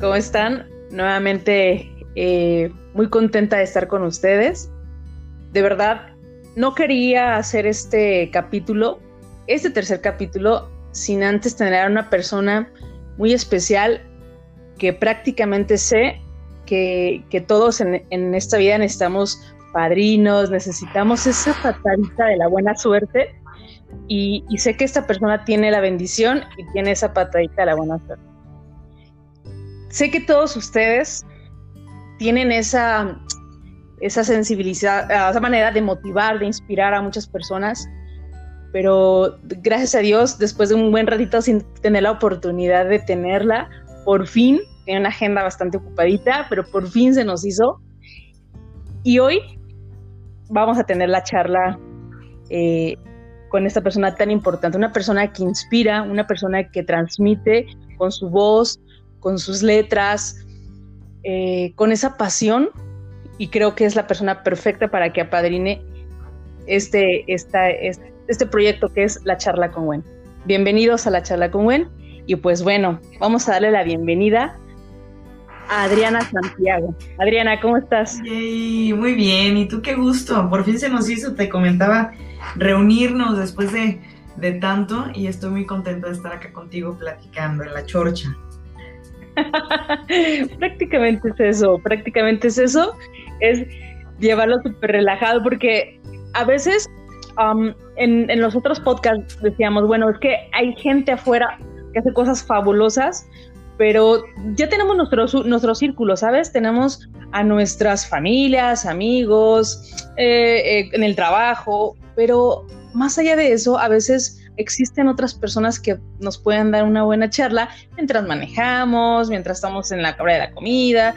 ¿Cómo están? Nuevamente eh, muy contenta de estar con ustedes. De verdad, no quería hacer este capítulo, este tercer capítulo, sin antes tener a una persona muy especial que prácticamente sé que, todos en, esta vida necesitamos padrinos, necesitamos esa patadita de la buena suerte y, y, sé que esta persona tiene la bendición y tiene esa patadita de la buena suerte. Sé que todos ustedes tienen esa, esa sensibilidad, esa manera de motivar, de inspirar a muchas personas, pero gracias a Dios, después de un buen ratito sin tener la oportunidad de tenerla, por fin, tiene una agenda bastante ocupadita, pero por fin se nos hizo. Y hoy vamos a tener la charla eh, con esta persona tan importante, una persona que inspira, una persona que transmite con su voz, con sus letras, eh, con esa pasión y creo que es la persona perfecta para que apadrine este, esta, este, proyecto que es la charla con Gwen. Bienvenidos a la charla con Gwen y pues bueno, vamos a darle la bienvenida a Adriana Santiago. Adriana, ¿cómo estás? muy bien, y tú qué gusto, por fin se nos hizo, te comentaba, reunirnos después de, de tanto y estoy muy contenta de estar acá contigo platicando en la chorcha. prácticamente es eso, prácticamente es eso, es llevarlo súper relajado porque a veces um, en, los otros podcasts decíamos, bueno, es que hay gente afuera que hace cosas fabulosas, pero ya tenemos nuestro, nuestro círculo, ¿sabes? Tenemos a nuestras familias, amigos, eh, eh, en el trabajo, pero más allá de eso, a veces existen otras personas que nos pueden dar una buena charla mientras manejamos, mientras estamos en la hora de la comida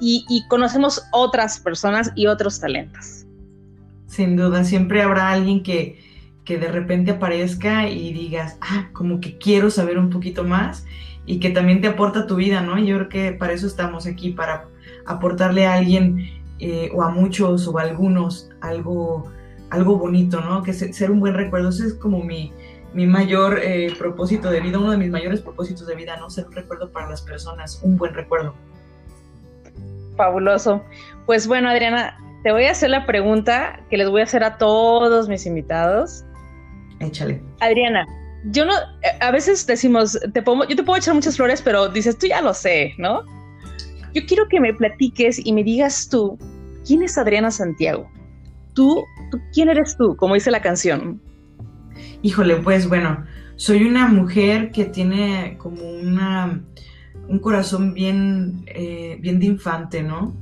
y, conocemos otras personas y otros talentos. Sin duda, siempre habrá alguien que, que de repente aparezca y digas, ah, como que quiero saber un poquito más y que también te aporta tu vida, ¿no? Yo creo que para eso estamos aquí, para aportarle a alguien eh, o a muchos o a algunos algo, algo bonito, ¿no? Que ser un buen recuerdo, ese es como mi, mi mayor eh, propósito de vida, uno de mis mayores propósitos de vida, ¿no? Ser un recuerdo para las personas, un buen recuerdo. Fabuloso. Pues bueno, Adriana, te voy a hacer la pregunta que les voy a hacer a todos mis invitados. Échale. Adriana, yo no, eh, a veces decimos, te yo te puedo echar muchas flores, pero dices, tú ya lo sé, ¿no? Yo quiero que me platiques y me digas tú, ¿quién es Adriana Santiago? Tú, tú ¿quién eres tú? Como dice la canción. Híjole, pues bueno, soy una mujer que tiene como una, un corazón bien, eh, bien de infante, ¿no?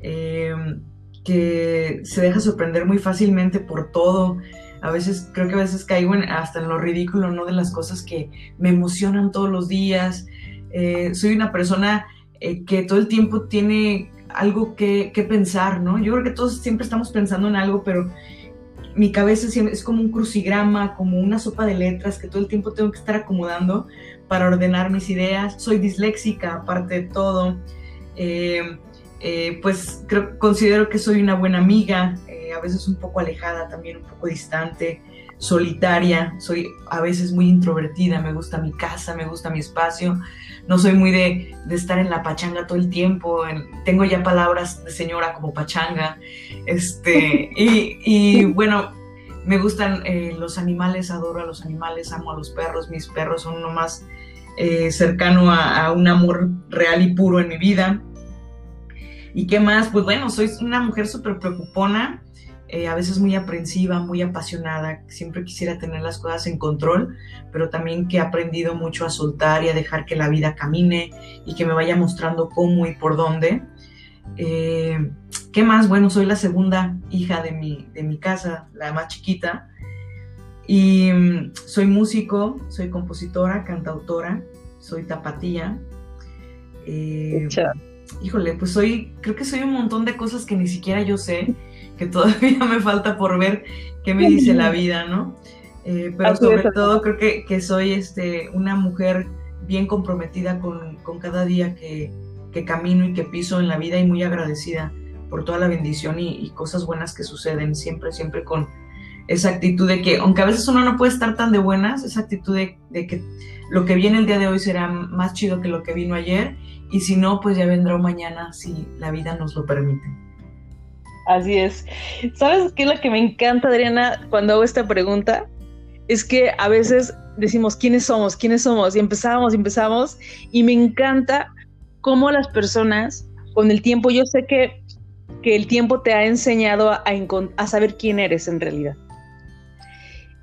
Em, que se deja sorprender muy fácilmente por todo. A veces, creo que a veces caigo hasta en lo ridículo, ¿no? De las cosas que me emocionan todos los días. Eh, soy una persona eh, que todo el tiempo tiene algo que, que, pensar, ¿no? Yo creo que todos siempre estamos pensando en algo, pero mi cabeza es como un crucigrama, como una sopa de letras que todo el tiempo tengo que estar acomodando para ordenar mis ideas. Soy disléxica, aparte de todo. Eh, eh, pues considero que soy una buena amiga, eh, a veces un poco alejada, también un poco distante, solitaria, soy a veces muy introvertida, me gusta mi casa, me gusta mi espacio, no soy muy de, estar en la pachanga todo el tiempo, tengo ya palabras de señora como pachanga, este, y, bueno, me gustan eh, los animales, adoro a los animales, amo a los perros, mis perros son uno más eh, cercano a, un amor real y puro en mi vida. ¿Y qué más? Pues bueno, soy una mujer súper preocupona, eh, a veces muy aprensiva, muy apasionada, siempre quisiera tener las cosas en control, pero también que he aprendido mucho a soltar y a dejar que la vida camine y que me vaya mostrando cómo y por dónde. Eh, ¿Qué más? Bueno, soy la segunda hija de mi, de mi casa, la más chiquita, y mm, soy músico, soy compositora, cantautora, soy tapatía. Eh, híjole, pues soy, creo que soy un montón de cosas que ni siquiera yo sé que todavía me falta por ver qué me dice la vida, ¿no? Eh, pero sobre todo creo que, que, soy este, una mujer bien comprometida con, con cada día que, que, camino y que piso en la vida y muy agradecida por toda la bendición y, cosas buenas que suceden, siempre, siempre con, esa actitud de que, aunque a veces uno no puede estar tan de buenas, esa actitud de, que lo que viene el día de hoy será más chido que lo que vino ayer, y si no, pues ya vendrá mañana si la vida nos lo permite. Así es. ¿Sabes qué es lo que me encanta, Adriana, cuando hago esta pregunta? Es que a veces decimos, ¿quiénes somos? ¿Quiénes somos? Y empezamos, empezamos, y me encanta cómo las personas, con el tiempo, yo sé que, que el tiempo te ha enseñado a, a saber quién eres en realidad.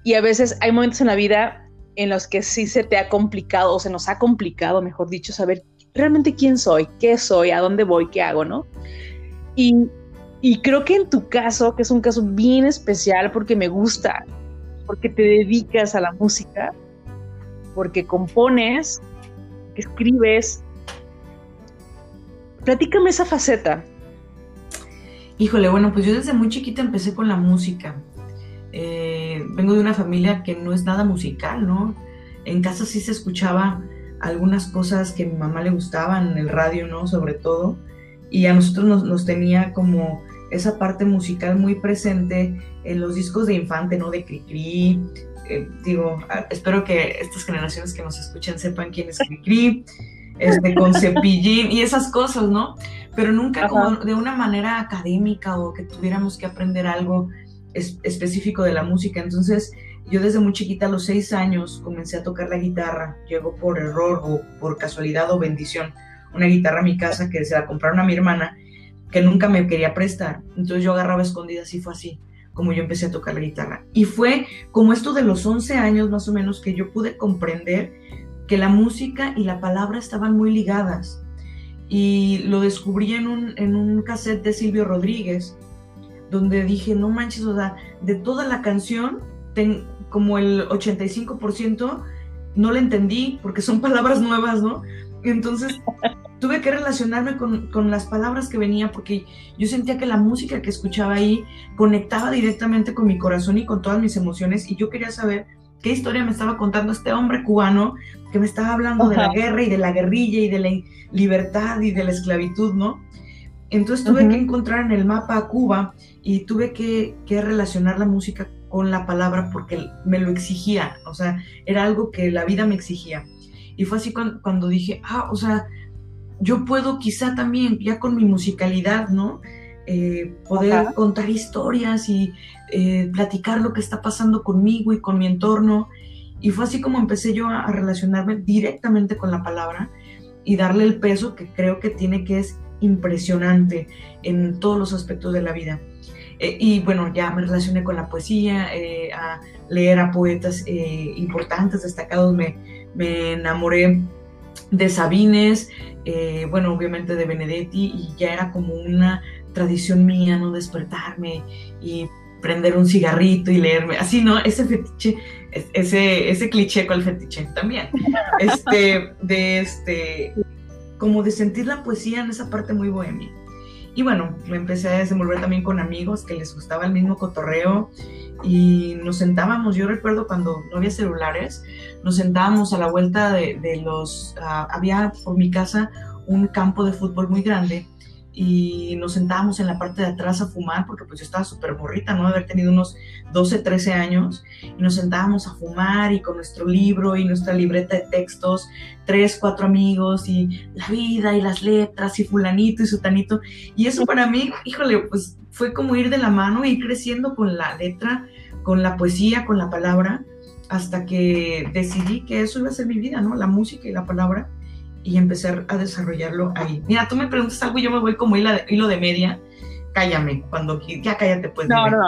Y a veces hay momentos en la vida en los que sí se te ha complicado, o se nos ha complicado, mejor dicho, saber realmente quién soy, qué soy, a dónde voy, qué hago, ¿no? Y, y creo que en tu caso, que es un caso bien especial porque me gusta, porque te dedicas a la música, porque compones, escribes. Platícame esa faceta. Híjole, bueno, pues yo desde muy chiquita empecé con la música. Eh, vengo de una familia que no es nada musical, ¿no? En casa sí se escuchaba algunas cosas que a mi mamá le gustaban, en el radio, ¿no? Sobre todo. Y a nosotros nos, nos tenía como esa parte musical muy presente en los discos de infante, ¿no? De Cricri. Eh, digo, espero que estas generaciones que nos escuchen sepan quién es Cricri, este, con cepillín y esas cosas, ¿no? Pero nunca como de una manera académica o que tuviéramos que aprender algo específico de la música. Entonces, yo desde muy chiquita, a los seis años, comencé a tocar la guitarra. Llegó por error o por casualidad o bendición una guitarra a mi casa que se la compraron a mi hermana, que nunca me quería prestar. Entonces yo agarraba escondidas y fue así como yo empecé a tocar la guitarra. Y fue como esto de los 11 años más o menos que yo pude comprender que la música y la palabra estaban muy ligadas. Y lo descubrí en un, en un cassette de Silvio Rodríguez, donde dije, no manches, o sea, de toda la canción, ten, como el 85% no la entendí porque son palabras nuevas, ¿no? Entonces tuve que relacionarme con, con, las palabras que venía porque yo sentía que la música que escuchaba ahí conectaba directamente con mi corazón y con todas mis emociones y yo quería saber qué historia me estaba contando este hombre cubano que me estaba hablando de la guerra y de la guerrilla y de la libertad y de la esclavitud, ¿no? Entonces tuve que encontrar en el mapa a Cuba y tuve que, relacionar la música con la palabra porque me lo exigía, o sea, era algo que la vida me exigía. Y fue así cuando, dije, ah, o sea, yo puedo quizá también, ya con mi musicalidad, ¿no? Eh, poder contar historias y eh, platicar lo que está pasando conmigo y con mi entorno. Y fue así como empecé yo a, a relacionarme directamente con la palabra y darle el peso que creo que tiene que es impresionante en todos los aspectos de la vida. Eh, y bueno, ya me relacioné con la poesía, eh, a leer a poetas eh, importantes, destacados, me, me, enamoré de Sabines, bueno, obviamente de Benedetti, y ya era como una tradición mía, ¿no? Despertarme y prender un cigarrito y leerme, así, ¿no? Ese fetiche, ese, ese cliché con el fetiche también, este, de este, como de sentir la poesía en esa parte muy bohemia. Y bueno, me empecé a desenvolver también con amigos que les gustaba el mismo cotorreo y nos sentábamos, yo recuerdo cuando no había celulares, nos sentábamos a la vuelta de, los, ah, había por mi casa un campo de fútbol muy grande y nos sentábamos en la parte de atrás a fumar, porque pues yo estaba súper morrita, ¿no? De haber tenido unos 12, 13 años, y nos sentábamos a fumar y con nuestro libro y nuestra libreta de textos, tres, cuatro amigos y la vida y las letras y fulanito y sutanito. Y eso para mí, híjole, pues fue como ir de la mano, ir creciendo con la letra, con la poesía, con la palabra, hasta que decidí que eso iba a ser mi vida, ¿no? La música y la palabra y empezar a desarrollarlo ahí. Mira, tú me preguntas algo y yo me voy como hilo de, hilo de media. Cállame, cuando ya cállate pues. No, no.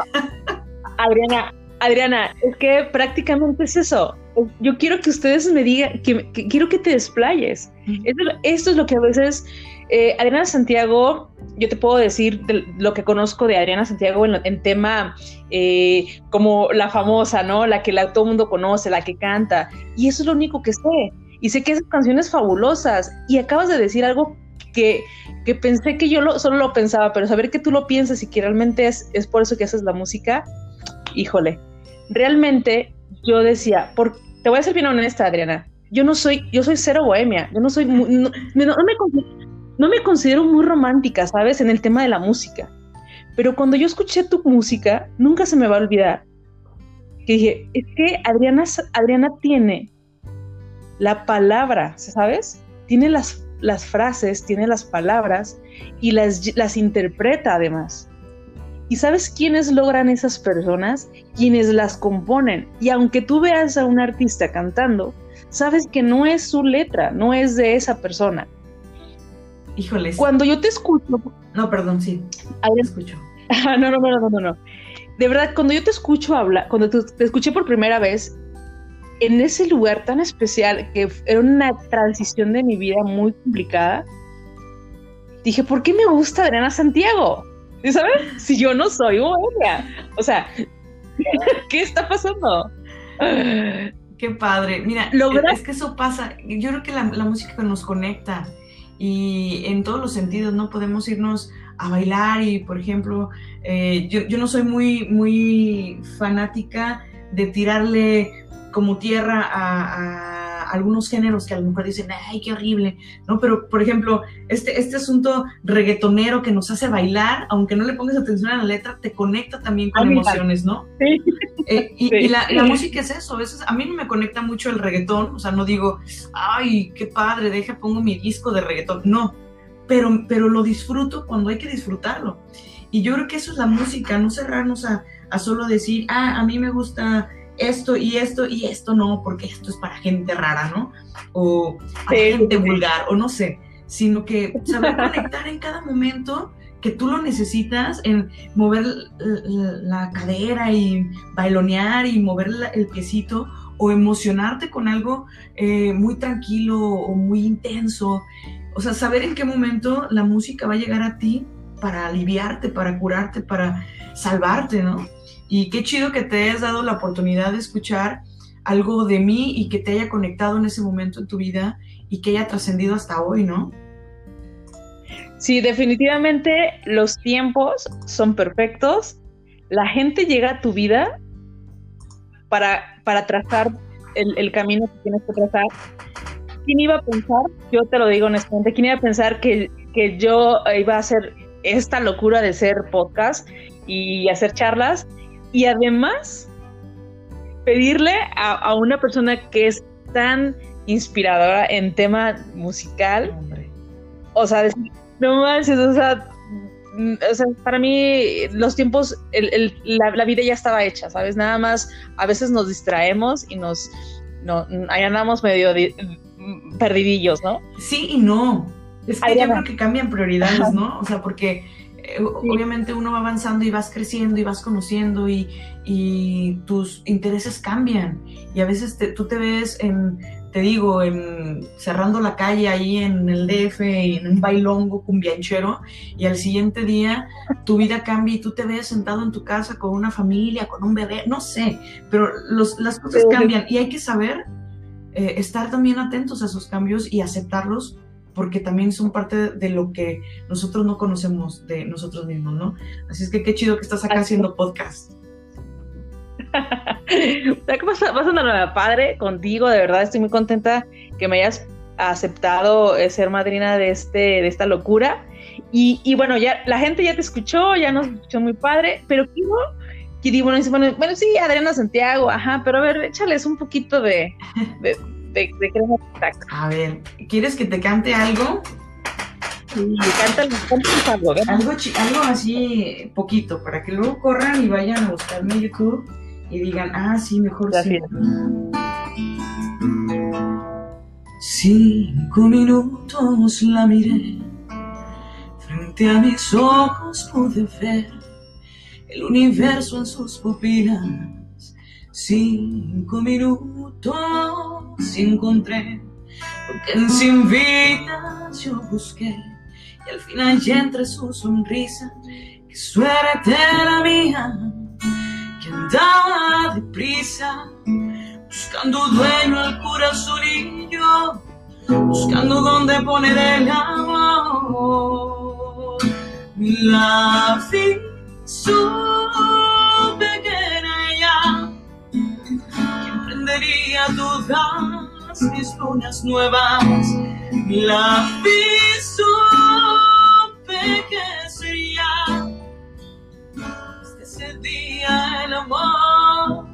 Adriana, Adriana, es que prácticamente es eso. Yo quiero que ustedes me digan, que, quiero que te desplayes. esto, es lo que a veces eh, Adriana Santiago, yo te puedo decir lo que conozco de Adriana Santiago en, tema eh, como la famosa, ¿no? La que la, todo el mundo conoce, la que canta. Y eso es lo único que sé y sé que esas canciones fabulosas y acabas de decir algo que, que pensé que yo lo, solo lo pensaba, pero saber que tú lo piensas y que realmente es, es por eso que haces la música, híjole, realmente yo decía, por, te voy a ser bien honesta, Adriana, yo no soy, yo soy cero bohemia, yo no soy, no, no, me, no me considero muy romántica, ¿sabes? En el tema de la música. Pero cuando yo escuché tu música, nunca se me va a olvidar que dije, es que Adriana, Adriana tiene la palabra, ¿sabes? Tiene las, las frases, tiene las palabras y las, las interpreta además. ¿Y sabes quiénes logran esas personas? Quienes las componen. Y aunque tú veas a un artista cantando, sabes que no es su letra, no es de esa persona. Híjoles. Cuando yo te escucho. No, perdón, sí. Te escucho. no, no, no, no, no, no. De verdad, cuando yo te escucho hablar, cuando te escuché por primera vez, en ese lugar tan especial, que era una transición de mi vida muy complicada, dije, ¿por qué me gusta Adriana Santiago? ¿Sabes? Si yo no soy buena. O sea, ¿qué está pasando? Qué padre. Mira, es que eso pasa. Yo creo que la, música nos conecta y en todos los sentidos, ¿no? Podemos irnos a bailar y, por ejemplo, eh, yo, yo, no soy muy, muy fanática de tirarle como tierra a, algunos géneros que a lo mejor dicen, ay, qué horrible, ¿no? Pero, por ejemplo, este, este asunto reggaetonero que nos hace bailar, aunque no le pongas atención a la letra, te conecta también con emociones, ¿no? Sí. Eh, y, la, música es eso, a veces a mí no me conecta mucho el reggaetón, o sea, no digo, ay, qué padre, deja, pongo mi disco de reggaetón, no, pero, pero lo disfruto cuando hay que disfrutarlo. Y yo creo que eso es la música, no cerrarnos a, a solo decir, ah, a mí me gusta esto y esto y esto no, porque esto es para gente rara, ¿no? O para gente vulgar, o no sé, sino que saber conectar en cada momento que tú lo necesitas en mover la cadera y bailonear y mover el piecito o emocionarte con algo eh, muy tranquilo o muy intenso. O sea, saber en qué momento la música va a llegar a ti para aliviarte, para curarte, para salvarte, ¿no? Y qué chido que te hayas dado la oportunidad de escuchar algo de mí y que te haya conectado en ese momento en tu vida y que haya trascendido hasta hoy, ¿no? Sí, definitivamente los tiempos son perfectos. La gente llega a tu vida para, para trazar el, camino que tienes que trazar. ¿Quién iba a pensar? Yo te lo digo honestamente, ¿quién iba a pensar que, que yo iba a hacer esta locura de ser podcast y hacer charlas y además pedirle a, una persona que es tan inspiradora en tema musical, o sea, no manches, o sea, mm, o sea, para mí los tiempos, la, vida ya estaba hecha, ¿sabes? Nada más a veces nos distraemos y nos, no, ahí andamos medio perdidillos, ¿no? Sí y no. Es que yo creo que cambian prioridades, ¿no? O sea, porque eh, obviamente uno va avanzando y vas creciendo y vas conociendo y, tus intereses cambian. Y a veces tú te ves en, te digo, en, cerrando la calle ahí en el DF, en un bailongo cumbianchero, y al siguiente día tu vida cambia y tú te ves sentado en tu casa con una familia, con un bebé, no sé, pero las cosas cambian. Y hay que saber eh, estar también atentos a esos cambios y aceptarlos porque también son parte de lo que nosotros no conocemos de nosotros mismos, ¿no? Así es que qué chido que estás acá haciendo podcast. vas a una padre contigo, de verdad estoy muy contenta que me hayas aceptado eh, ser madrina de este de esta locura y, bueno ya la gente ya te escuchó ya nos escuchó muy padre pero que bueno, bueno, bueno sí Adriana Santiago ajá pero a ver échales un poquito de de, A ver, ¿quieres que te cante algo? Sí, cántale, algo, algo, algo así poquito, para que luego corran y vayan a buscarme en YouTube y digan, ah, sí, mejor sí. Cinco minutos la miré, frente a mis ojos pude ver el universo en sus pupilas Cinco minutos encontré lo que sin vidas yo busqué y al final ya entre su sonrisa que suerte la mía que andaba deprisa buscando dueño al corazonillo buscando dónde poner el amor. La vi emprendería todas mis lunas nuevas. La vi supe que sería desde ese día el amor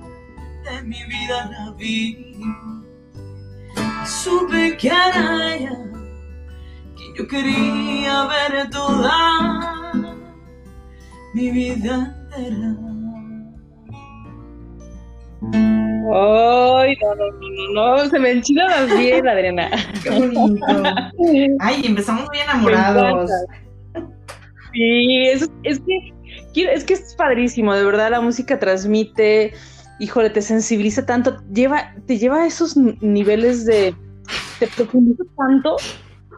vida la vi. Y supe que era ella, que yo quería ver toda mi vida entera. Ay, no, no, no, no, se me enchila la piel, Adriana. Qué bonito. Ay, empezamos muy enamorados. Sí, es, es que es que es padrísimo, de verdad la música transmite, híjole, te sensibiliza tanto, lleva, te lleva a esos niveles de, te profundiza tanto,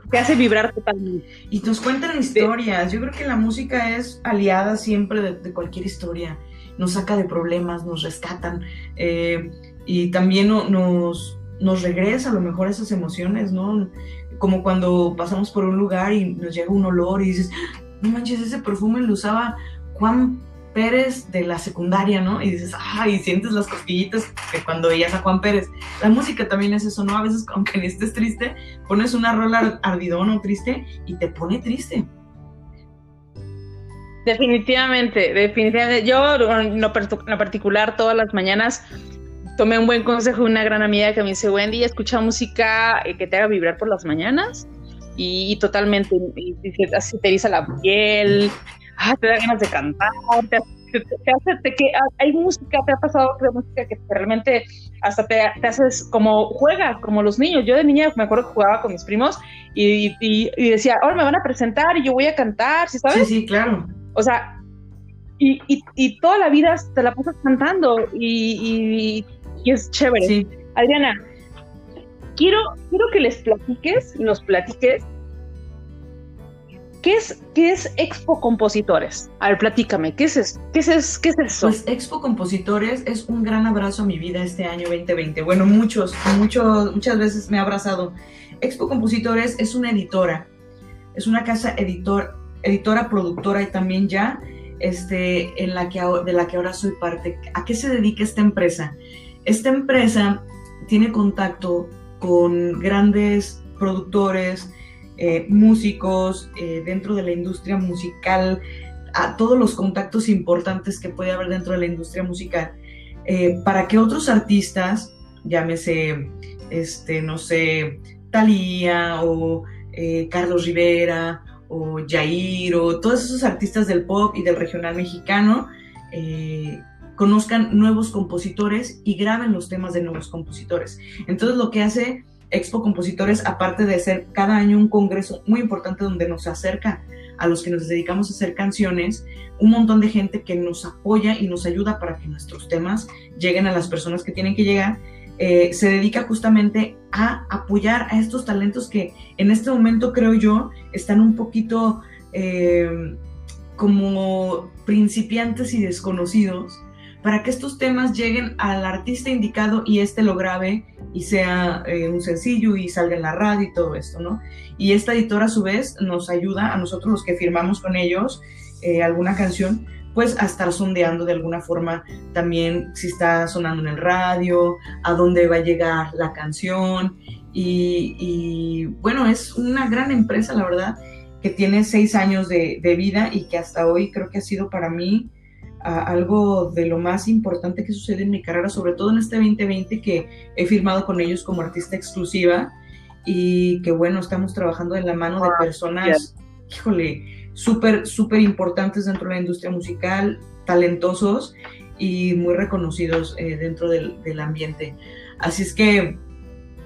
te hace vibrar totalmente. Y nos cuentan historias, yo creo que la música es aliada siempre de, cualquier historia, nos saca de problemas, nos rescatan eh, y también nos, regresa a lo mejor esas emociones, ¿no? Como cuando pasamos por un lugar y nos llega un olor y dices, no manches, ese perfume lo usaba Juan Pérez de la secundaria, ¿no? Y dices, ay, sientes las cosquillitas que cuando veías a Juan Pérez. La música también es eso, ¿no? A veces, aunque estés triste, pones una rola ardidón o triste y te pone triste. Definitivamente, definitivamente. Yo, en lo, particular, todas las mañanas tomé un buen consejo de una gran amiga que me dice, Wendy, escucha música eh, que te haga vibrar por las mañanas y, totalmente, así te eriza la piel, ah, te da ganas de cantar, te, hace, que hay música, te ha pasado que música que realmente hasta te, haces como juega, como los niños. Yo de niña me acuerdo que jugaba con mis primos y, decía, ahora me van a presentar y yo voy a cantar. Sí, sí, claro. O sea, y, y, toda la vida te la pasas cantando y, es chévere. Adriana, quiero, quiero que les platiques, nos platiques ¿Qué es, ¿Qué es Expo Compositores? A ver, platícame, ¿qué es, eso? ¿Qué es, ¿qué es eso? Pues Expo Compositores es un gran abrazo a mi vida este año 2020. Bueno, muchos, muchos, muchas veces me ha abrazado. Expo Compositores es una editora, es una casa editor, editora, productora y también ya este, en la que, de la que ahora soy parte. ¿A qué se dedica esta empresa? Esta empresa tiene contacto con grandes productores, eh, músicos, eh, dentro de la industria musical, a todos los contactos importantes que puede haber dentro de la industria musical, eh, para que otros artistas, llámese, este, no sé, Thalía o Carlos Rivera o Jair o todos esos artistas del pop y del regional mexicano, conozcan nuevos compositores y graben los temas de nuevos compositores. Entonces lo que hace Expo Compositores, aparte de ser cada año un congreso muy importante donde nos acerca a los que nos dedicamos a hacer canciones, un montón de gente que nos apoya y nos ayuda para que nuestros temas lleguen a las personas que tienen que llegar, eh, se dedica justamente a apoyar a estos talentos que en este momento creo yo están un poquito eh, como principiantes y desconocidos para que estos temas lleguen al artista indicado y éste lo grabe y sea eh, un sencillo y salga en la radio y todo esto, ¿no? Y esta editora a su vez nos ayuda a nosotros los que firmamos con ellos alguna canción, pues a estar sondeando de alguna forma también si está sonando en el radio, a dónde va a llegar la canción. Y, bueno, es una gran empresa, la verdad, que tiene seis años de, de vida y que hasta hoy creo que ha sido para mí algo de lo más importante que sucede en mi carrera, sobre todo en este 2020 que he firmado con ellos como artista exclusiva y que bueno, estamos trabajando de la mano de personas, híjole, súper, súper importantes dentro de la industria musical, talentosos y muy reconocidos eh, dentro del, del ambiente. Así es que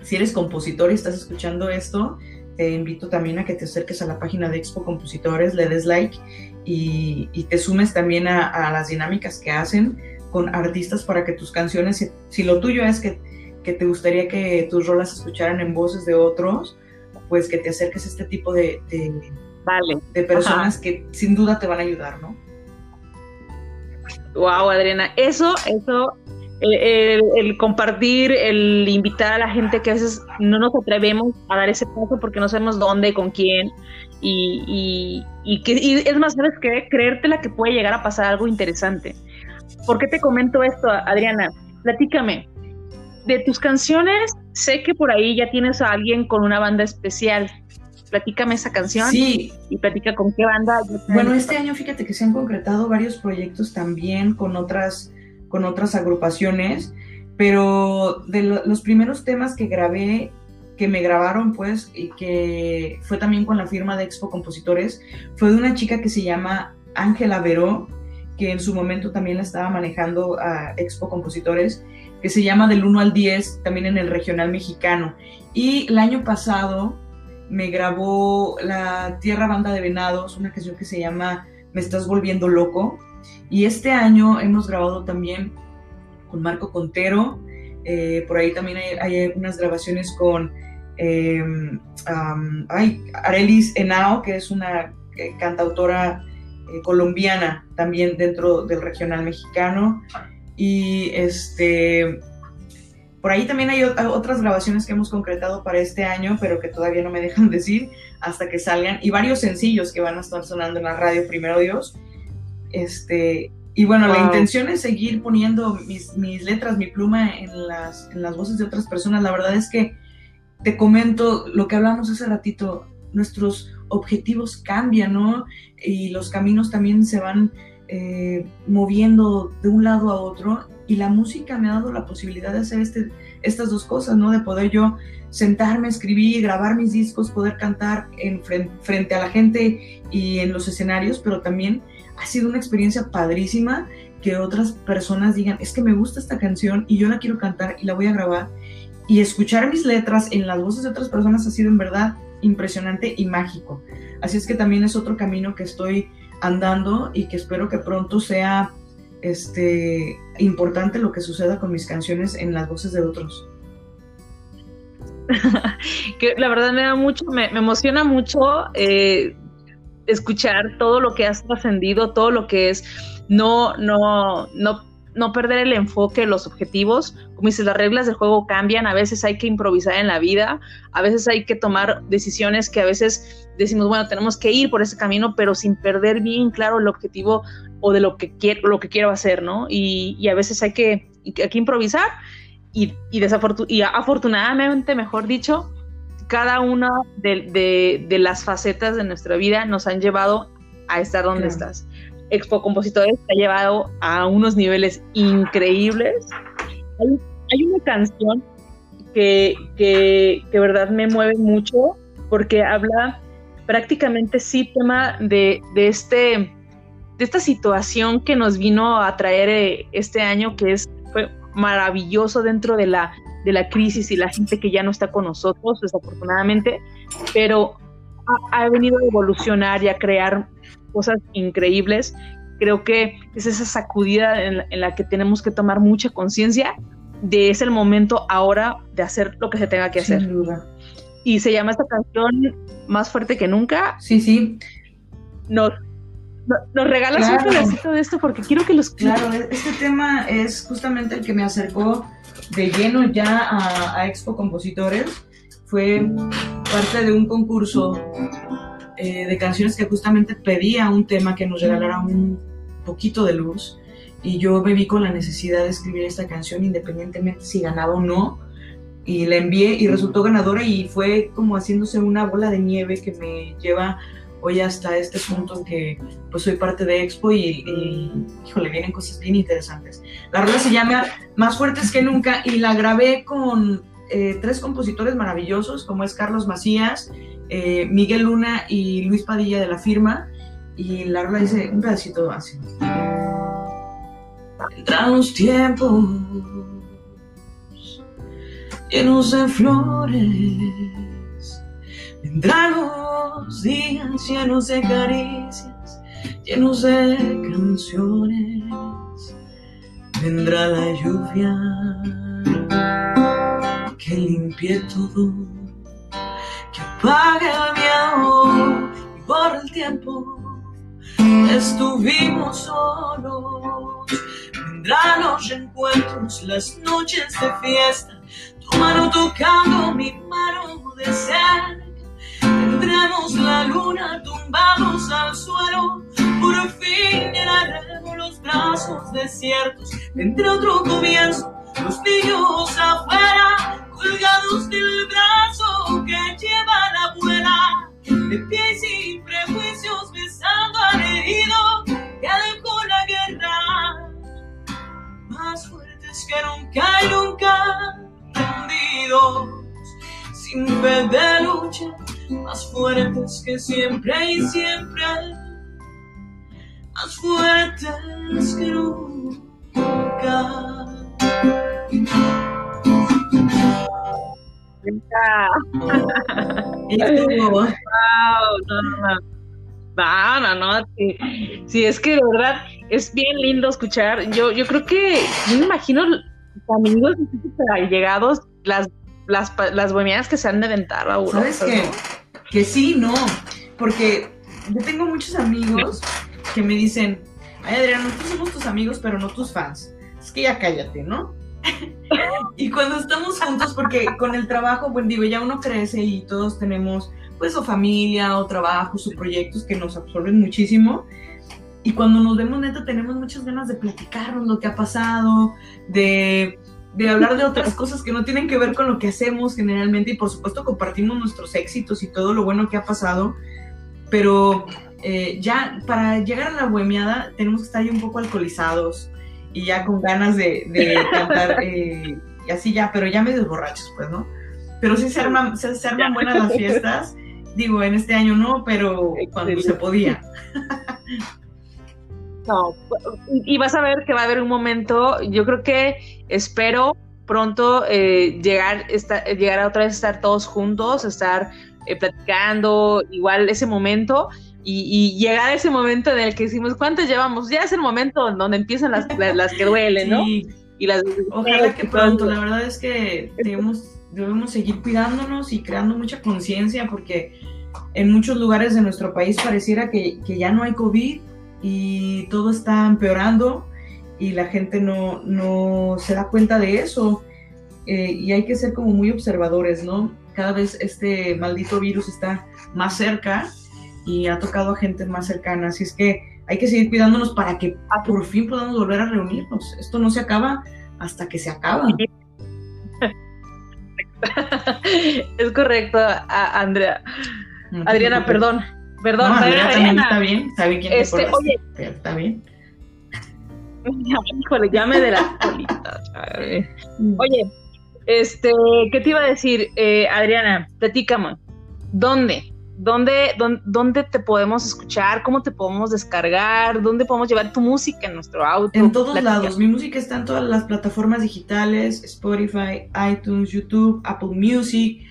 si eres compositor y estás escuchando esto, te invito también a que te acerques a la página de Expo Compositores, le des like y, te sumes también a, las dinámicas que hacen con artistas para que tus canciones, si, lo tuyo es que, te gustaría que tus rolas escucharan en voces de otros, pues que te acerques a este tipo de, personas que sin duda te van a ayudar, ¿no? Wow, Adriana, eso, eso el, compartir, el invitar a la gente que a veces no nos atrevemos a dar ese paso porque no sabemos dónde, con quién, y, que, es más, ¿sabes qué? Creértela que puede llegar a pasar algo interesante. ¿Por qué te comento esto, Adriana? Platícame. De tus canciones, sé que por ahí ya tienes a alguien con una banda especial. Platícame esa canción. Sí. Y platica con qué banda. Bueno, este año fíjate que se han concretado varios proyectos también con otras con otras agrupaciones. pero de los primeros temas que grabé, que me grabaron, pues, y que fue también con la firma de Expo Compositores, fue de una chica que se llama Ángela Veró, que en su momento también la estaba manejando a Expo Compositores, que se llama Del 1 al 10, también en el regional mexicano. Y el año pasado me grabó la Tierra Banda de Venados, una canción que se llama Me estás volviendo loco. Y este año hemos grabado también con Marco Contero, eh, por ahí también hay, unas grabaciones con em, Arelis Henao, que es una eh, cantautora eh, colombiana también dentro del regional mexicano. Y este, por ahí también hay otras grabaciones que hemos concretado para este año, pero que todavía no me dejan decir hasta que salgan. Y varios sencillos que van a estar sonando en la radio, primero Dios. Este, y bueno, la intención es seguir poniendo mis, mis, letras, mi pluma en las, en las voces de otras personas. La verdad es que te comento lo que hablamos hace ratito, nuestros objetivos cambian, ¿no? Y los caminos también se van eh, moviendo de un lado a otro y la música me ha dado la posibilidad de hacer este, estas dos cosas, ¿no? De poder yo sentarme, escribir, grabar mis discos, poder cantar en frente, a la gente y en los escenarios, pero también ha sido una experiencia padrísima que otras personas digan, es que me gusta esta canción y yo la quiero cantar y la voy a grabar. Y escuchar mis letras en las voces de otras personas ha sido en verdad impresionante y mágico. Así es que también es otro camino que estoy andando y que espero que pronto sea este, importante lo que suceda con mis canciones en las voces de otros. que la verdad me da mucho, me, emociona mucho eh, escuchar todo lo que has trascendido, todo lo que es no, no, no no perder el enfoque, los objetivos. Como dices, las reglas del juego cambian, a veces hay que improvisar en la vida, a veces hay que tomar decisiones que a veces decimos, bueno, tenemos que ir por ese camino, pero sin perder bien claro el objetivo o de lo que quiero, lo que quiero hacer, ¿no? Y, a veces hay que, hay que improvisar y, y, y, afortunadamente, mejor dicho, cada una de, las facetas de nuestra vida nos han llevado a estar donde estás. Expo Compositores te ha llevado a unos niveles increíbles. Hay, una canción que, que, que, verdad me mueve mucho porque habla prácticamente sí tema de, de, este de esta situación que nos vino a traer eh, este año que es fue maravilloso dentro de la de la crisis y la gente que ya no está con nosotros desafortunadamente pero ha, ha venido a evolucionar y a crear cosas increíbles. Creo que es esa sacudida en, la que tenemos que tomar mucha conciencia de es el momento ahora de hacer lo que se tenga que hacer. Sin duda. Y se llama esta canción Más fuerte que nunca. Sí, sí. Nos, nos regalas un pedacito de esto porque quiero que los... Claro, e-, este tema es justamente el que me acercó de lleno ya a, a Expo Compositores. Fue parte de un concurso eh, de canciones que justamente pedía un tema que nos regalara un poquito de luz y yo me vi con la necesidad de escribir esta canción independientemente si ganaba o no y la envié y resultó ganadora y fue como haciéndose una bola de nieve que me lleva hoy hasta este punto que pues soy parte de Expo y, y híjole, vienen cosas bien interesantes. La rola se llama Más fuertes que nunca y la grabé con eh, tres compositores maravillosos como es Carlos Macías, eh, Miguel Luna y Luis Padilla de la firma. Y la dice un pedacito así. Vendrán los tiempos llenos de flores. Vendrán los días llenos de caricias, llenos de canciones. Vendrá la lluvia que limpie todo apague el miedo y por el tiempo. Estuvimos solos, vendrán los encuentros, las noches de fiesta, tu mano tocando mi mano de cerca. Tendremos la luna tumbados al suelo, por fin llenaremos los brazos desiertos. Vendrá otro comienzo, los niños afuera colgados del brazo que lleva la abuela, de pie sin prejuicios besando al herido que dejó la guerra, más fuertes que nunca y nunca rendidos, sin fe de lucha, más fuertes que siempre y siempre, más fuertes que nunca wow, no, no, no, no, sí, es que de verdad es bien lindo escuchar. Yo, yo creo que, yo me imagino amigos llegados, las, las, las bohemianas que se han de aventar ¿Sabes qué? Que sí, no, porque yo tengo muchos amigos que me dicen, ay Adrián, nosotros somos tus amigos, pero no tus fans. Es que ya cállate, ¿no? y cuando estamos juntos, porque con el trabajo, bueno, digo, ya uno crece y todos tenemos, pues, o familia, o trabajo, o proyectos que nos absorben muchísimo. Y cuando nos vemos, neta, tenemos muchas ganas de platicarnos lo que ha pasado, de, de hablar de otras cosas que no tienen que ver con lo que hacemos generalmente. Y por supuesto, compartimos nuestros éxitos y todo lo bueno que ha pasado. Pero eh, ya para llegar a la bohemiada tenemos que estar ya un poco alcoholizados y ya con ganas de, cantar eh, y así ya, pero ya medio borrachos, pues, ¿no? Pero sí se arman, se, arman buenas las fiestas. Digo, en este año no, pero cuando se podía. No, y vas a ver que va a haber un momento, yo creo que espero pronto eh, llegar, llegar a otra vez estar todos juntos, estar eh, platicando, igual ese momento, y, llegar a ese momento en el que decimos, ¿cuántos llevamos? Ya es el momento donde empiezan las, las, que duelen, ¿no? Y las, Ojalá que pronto, la verdad es que debemos, debemos seguir cuidándonos y creando mucha conciencia porque en muchos lugares de nuestro país pareciera que, que, ya no hay COVID y todo está empeorando y la gente no, no se da cuenta de eso. Eh, y hay que ser como muy observadores, ¿no? Cada vez este maldito virus está más cerca y ha tocado a gente más cercana. Así es que hay que seguir cuidándonos para que por fin podamos volver a reunirnos. Esto no se acaba hasta que se acaba. es correcto, Andrea. Adriana, perdón. Perdón, Adriana, también está bien. ¿Sabe quién este, oye, Está bien. Híjole, llame de las colitas. Oye, este, ¿qué te iba a decir, eh, Adriana? Platícame. ¿Dónde? ¿Dónde, dónde, te podemos escuchar? ¿Cómo te podemos descargar? ¿Dónde podemos llevar tu música en nuestro auto? En todos lados. Mi música está en todas las plataformas digitales, Spotify, iTunes, YouTube, Apple Music.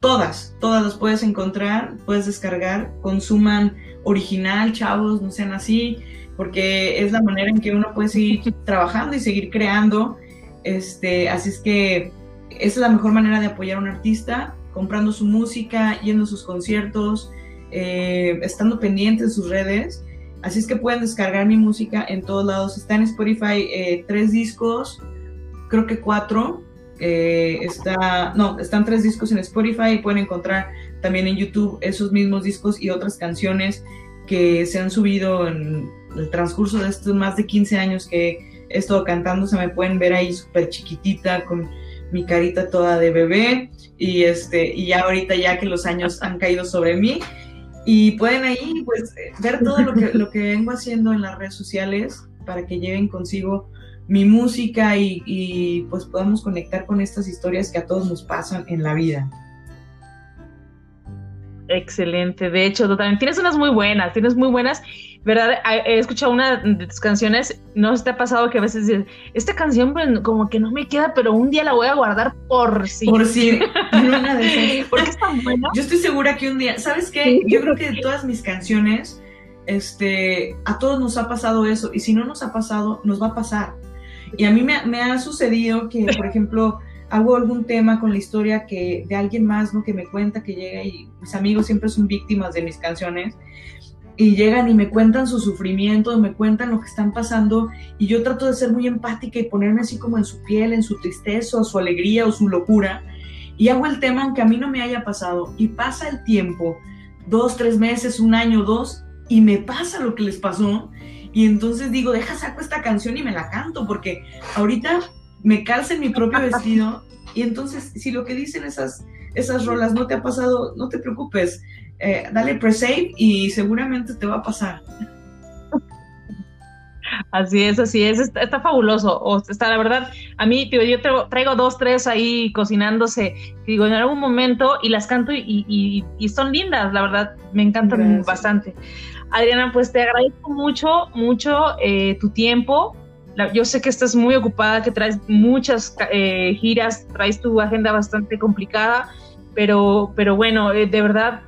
Todas, todas las puedes encontrar, puedes descargar. Consuman original, chavos, no sean así, porque es la manera en que uno puede seguir trabajando y seguir creando. Este, así es que esa es la mejor manera de apoyar a un artista comprando su música, yendo a sus conciertos, eh, estando pendiente en sus redes. Así es que pueden descargar mi música en todos lados. Está en Spotify eh, tres discos, creo que cuatro. Eh, está, no, están tres discos en Spotify y pueden encontrar también en YouTube esos mismos discos y otras canciones que se han subido en el transcurso de estos más de 15 años que he estado cantando. Se me pueden ver ahí súper chiquitita con mi carita toda de bebé y este y ya ahorita ya que los años han caído sobre mí y pueden ahí pues ver todo lo que, lo que vengo haciendo en las redes sociales para que lleven consigo mi música y, y pues podamos conectar con estas historias que a todos nos pasan en la vida. Excelente, de hecho, totalmente. Tienes unas muy buenas, tienes muy buenas ¿verdad? He escuchado una de tus canciones, no te ha pasado que a veces dices, esta canción pues, como que no me queda, pero un día la voy a guardar por si. Por si. Porque es tan buena. Yo estoy segura que un día, ¿sabes qué? Yo creo que de todas mis canciones, este, a todos nos ha pasado eso, y si no nos ha pasado, nos va a pasar. Y a mí me, me ha sucedido que, por ejemplo, hago algún tema con la historia que de alguien más, ¿no? Que me cuenta que llega y mis amigos siempre son víctimas de mis canciones y llegan y me cuentan su sufrimiento, me cuentan lo que están pasando y yo trato de ser muy empática y ponerme así como en su piel, en su tristeza o su alegría o su locura y hago el tema aunque a mí no me haya pasado y pasa el tiempo, dos, tres meses, un año, dos y me pasa lo que les pasó y entonces digo, deja saco esta canción y me la canto porque ahorita me calza en mi propio vestido y entonces si lo que dicen esas esas rolas no te ha pasado, no te preocupes, eh, dale pre-save y seguramente te va a pasar. Así es, así es, está, fabuloso. O, está, la verdad, a mí, yo traigo, dos, tres ahí cocinándose, digo, en algún momento y las canto y, son lindas, la verdad, me encantan bastante. Adriana, pues te agradezco mucho, mucho eh, tu tiempo. yo sé que estás muy ocupada, que traes muchas eh, giras, traes tu agenda bastante complicada, pero, pero bueno, eh, de verdad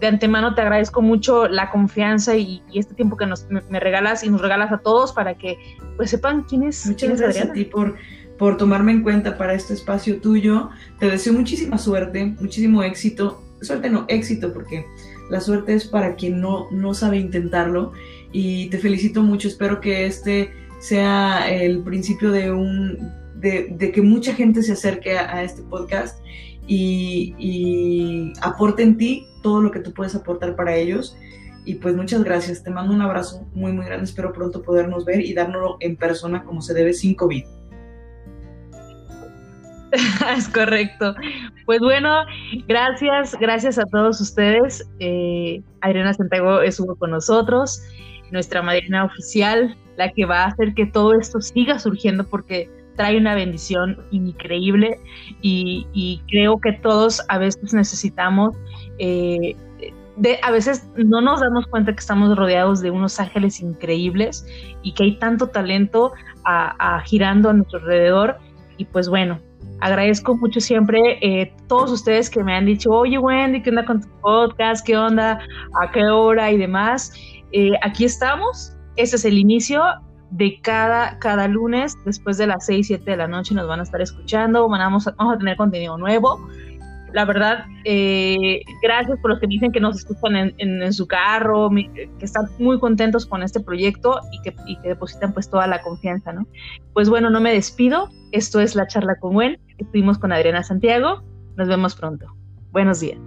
de antemano te agradezco mucho la confianza y, este tiempo que nos, me, regalas y nos regalas a todos para que pues sepan quién es. Muchas gracias a ti por, por tomarme en cuenta para este espacio tuyo. Te deseo muchísima suerte, muchísimo éxito. Suerte no, éxito, porque la suerte es para quien no, no sabe intentarlo. Y te felicito mucho. Espero que este sea el principio de un de, que mucha gente se acerque a, este podcast y, y aporte en ti todo lo que tú puedes aportar para ellos. Y pues muchas gracias, te mando un abrazo muy muy grande, espero pronto podernos ver y dárnoslo en persona como se debe sin COVID. es correcto. Pues bueno, gracias, gracias a todos ustedes. Eh, Irena Santiago estuvo con nosotros, nuestra madrina oficial, la que va a hacer que todo esto siga surgiendo porque trae una bendición increíble y, creo que todos a veces necesitamos, eh, de, a veces no nos damos cuenta que estamos rodeados de unos ángeles increíbles y que hay tanto talento a, girando a nuestro alrededor y pues bueno, agradezco mucho siempre eh, todos ustedes que me han dicho, oye Wendy, ¿qué onda con tu podcast? ¿Qué onda? ¿A qué hora? Y demás. Eh, aquí estamos. Este es el inicio de cada, cada lunes, después de las 6, 7 de la noche, nos van a estar escuchando, vamos a, vamos a tener contenido nuevo. La verdad, eh, gracias por los que dicen que nos escuchan en, en, su carro, que están muy contentos con este proyecto y que, y que depositan pues toda la confianza, ¿no? Pues bueno, no me despido. Esto es La Charla con Gwen. Estuvimos con Adriana Santiago. Nos vemos pronto. Buenos días.